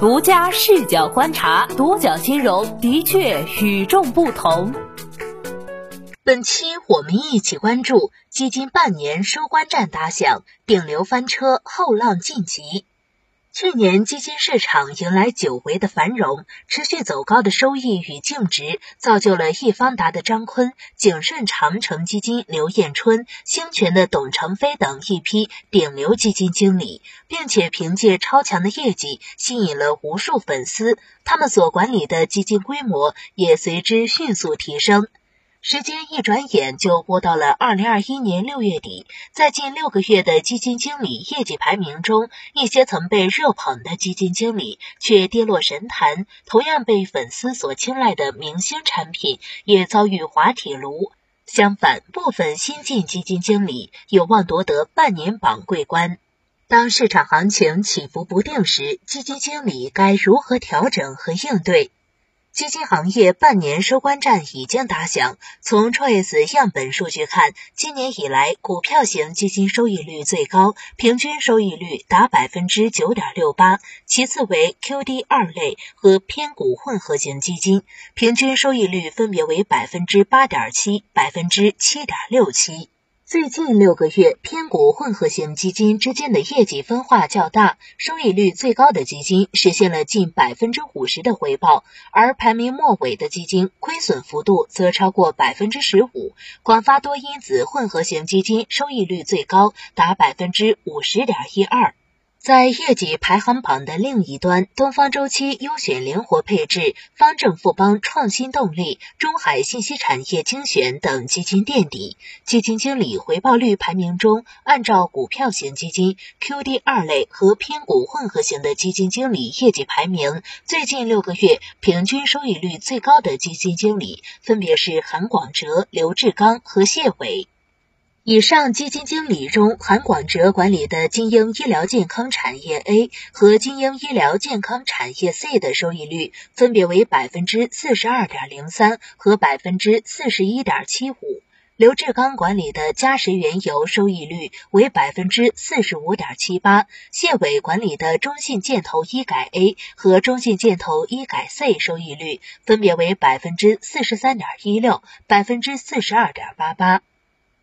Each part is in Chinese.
独家视角观察，独角金融的确与众不同。本期我们一起关注基金半年收官战打响，顶流翻车，后浪晋级。去年基金市场迎来久违的繁荣，持续走高的收益与净值，造就了易方达的张坤、景顺长城基金刘彦春、兴全的董成飞等一批顶流基金经理，并且凭借超强的业绩吸引了无数粉丝，他们所管理的基金规模也随之迅速提升。时间一转眼就播到了二零二一年六月底，在近六个月的基金经理业绩排名中，一些曾被热捧的基金经理却跌落神坛；同样被粉丝所青睐的明星产品也遭遇滑铁卢。相反，部分新晋基金经理有望夺得半年榜桂冠。当市场行情起伏不定时，基金经理该如何调整和应对？基金行业半年收官战已经打响。从 Choice 样本数据看，今年以来，股票型基金收益率最高，平均收益率达百分之九点六八，其次为 QD 二类和偏股混合型基金，平均收益率分别为百分之八点七、百分之七点六七。最近六个月，偏股混合型基金之间的业绩分化较大，收益率最高的基金实现了近百分之五十的回报，而排名末尾的基金亏损幅度则超过百分之十五。广发多因子混合型基金收益率最高，达百分之五十点一二。在业绩排行榜的另一端，东方周期优选灵活配置、方正富邦创新动力、中海信息产业精选等基金垫底。基金经理回报率排名中，按照股票型基金、QD 二类和偏股混合型的基金经理业绩排名，最近六个月平均收益率最高的基金经理分别是韩广哲、刘志刚和谢伟。以上基金经理中，韩广哲管理的金鹰医疗健康产业 A 和金鹰医疗健康产业 C 的收益率分别为百分之四十二点零三和百分之四十一点七五。刘志刚管理的嘉实原油收益率为百分之四十五点七八，谢伟管理的中信建投医改 A 和中信建投医改 C 收益率分别为百分之四十三点一六、百分之四十二点八八。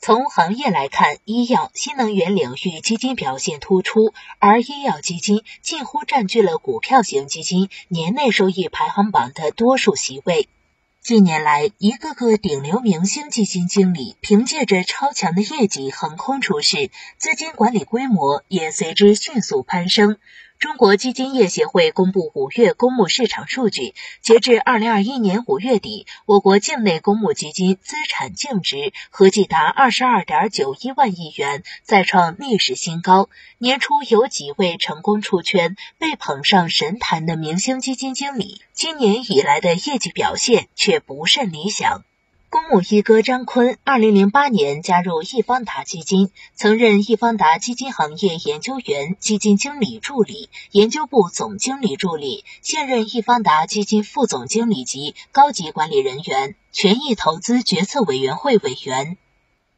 从行业来看，医药、新能源领域基金表现突出，而医药基金近乎占据了股票型基金年内收益排行榜的多数席位。近年来，一个个顶流明星基金经理凭借着超强的业绩横空出世，资金管理规模也随之迅速攀升。中国基金业协会公布五月公募市场数据，截至二零二一年五月底，我国境内公募基金资产净值合计达二十二点九一万亿元，再创历史新高。年初有几位成功出圈、被捧上神坛的明星基金经理，今年以来的业绩表现却不甚理想。公募一哥张坤，二零零八年加入易方达基金，曾任易方达基金行业研究员、基金经理助理、研究部总经理助理，现任易方达基金副总经理级高级管理人员、权益投资决策委员会委员。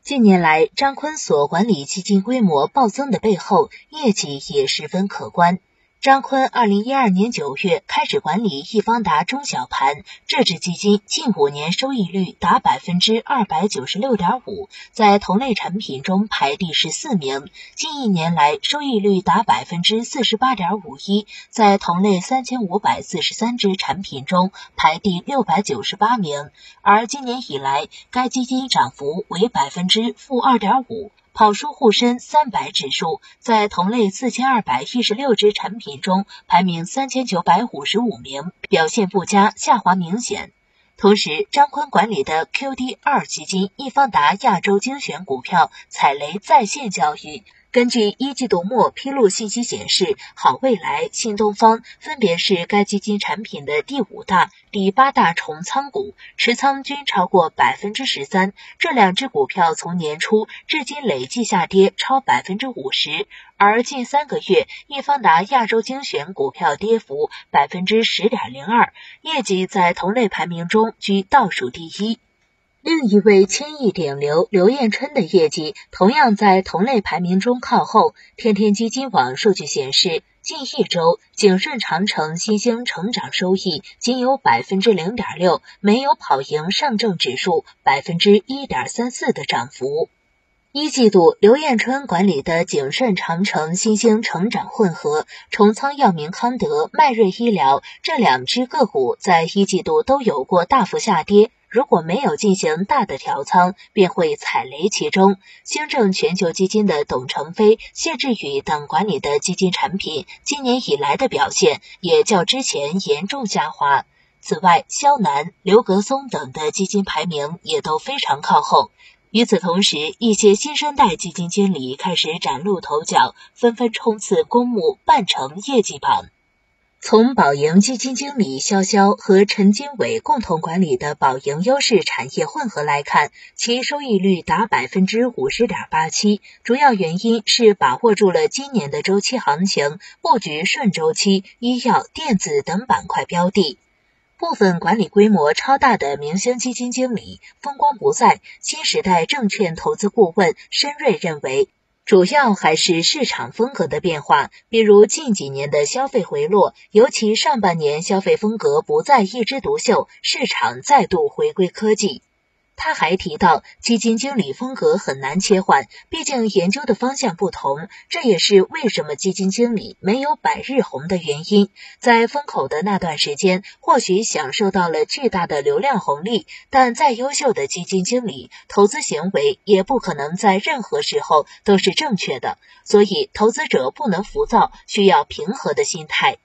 近年来，张坤所管理基金规模暴增的背后，业绩也十分可观。张坤二零一二年九月开始管理易方达中小盘这支基金，近五年收益率达百分之二百九十六点五，在同类产品中排第十四名。近一年来，收益率达百分之四十八点五一，在同类三千五百四十三只产品中排第六百九十八名。而今年以来，该基金涨幅为百分之负二点五。跑输沪深三百指数，在同类四千二百一十六只产品中排名三千九百五十五名，表现不佳，下滑明显。同时，张坤管理的 QD 二基金易方达亚洲精选股票踩雷在线教育。根据一季度末披露信息显示，好未来、新东方分别是该基金产品的第五大、第八大重仓股，持仓均超过百分之十三。这两只股票从年初至今累计下跌超百分之五十，而近三个月，易方达亚洲精选股票跌幅百分之十点零二，业绩在同类排名中居倒数第一。另一位千亿顶流刘彦春的业绩同样在同类排名中靠后。天天基金网数据显示，近一周景顺长城新兴成长收益仅有百分之零点六，没有跑赢上证指数百分之一点三四的涨幅。一季度，刘彦春管理的景顺长城新兴成长混合、重仓药明康德、迈瑞医疗这两只个股，在一季度都有过大幅下跌。如果没有进行大的调仓，便会踩雷其中。兴正全球基金的董承飞、谢志宇等管理的基金产品，今年以来的表现也较之前严重下滑。此外，肖楠、刘格松等的基金排名也都非常靠后。与此同时，一些新生代基金经理开始崭露头角，纷纷冲刺公募半程业绩榜。从宝盈基金经理潇潇和陈经纬共同管理的宝盈优势产业混合来看，其收益率达百分之五十点八七。主要原因是把握住了今年的周期行情，布局顺周期、医药、电子等板块标的。部分管理规模超大的明星基金经理风光不再。新时代证券投资顾问申瑞认为。主要还是市场风格的变化，比如近几年的消费回落，尤其上半年消费风格不再一枝独秀，市场再度回归科技。他还提到，基金经理风格很难切换，毕竟研究的方向不同，这也是为什么基金经理没有百日红的原因。在风口的那段时间，或许享受到了巨大的流量红利，但再优秀的基金经理，投资行为也不可能在任何时候都是正确的，所以投资者不能浮躁，需要平和的心态。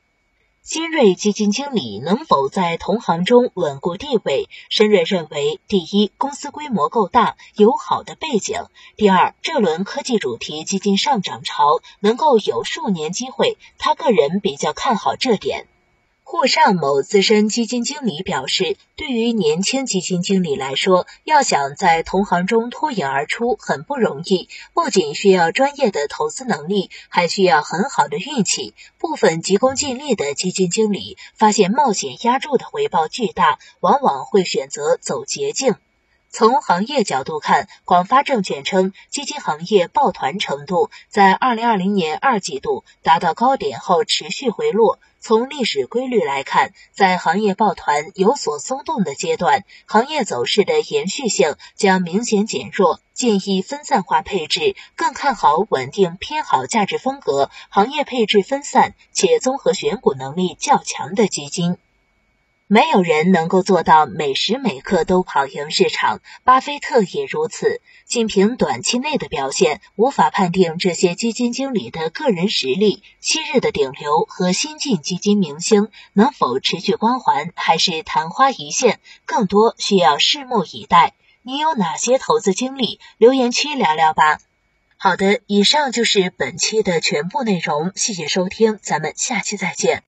新锐基金经理能否在同行中稳固地位？申瑞认为，第一，公司规模够大，有好的背景；第二，这轮科技主题基金上涨潮能够有数年机会，他个人比较看好这点。沪上某资深基金经理表示，对于年轻基金经理来说，要想在同行中脱颖而出很不容易，不仅需要专业的投资能力，还需要很好的运气。部分急功近利的基金经理发现冒险押注的回报巨大，往往会选择走捷径。从行业角度看，广发证券称，基金行业抱团程度在二零二零年二季度达到高点后持续回落。从历史规律来看，在行业抱团有所松动的阶段，行业走势的延续性将明显减弱。建议分散化配置，更看好稳定偏好价值风格、行业配置分散且综合选股能力较强的基金。没有人能够做到每时每刻都跑赢市场，巴菲特也如此。仅凭短期内的表现，无法判定这些基金经理的个人实力。昔日的顶流和新晋基金明星能否持续光环，还是昙花一现，更多需要拭目以待。你有哪些投资经历？留言区聊聊吧。好的，以上就是本期的全部内容，谢谢收听，咱们下期再见。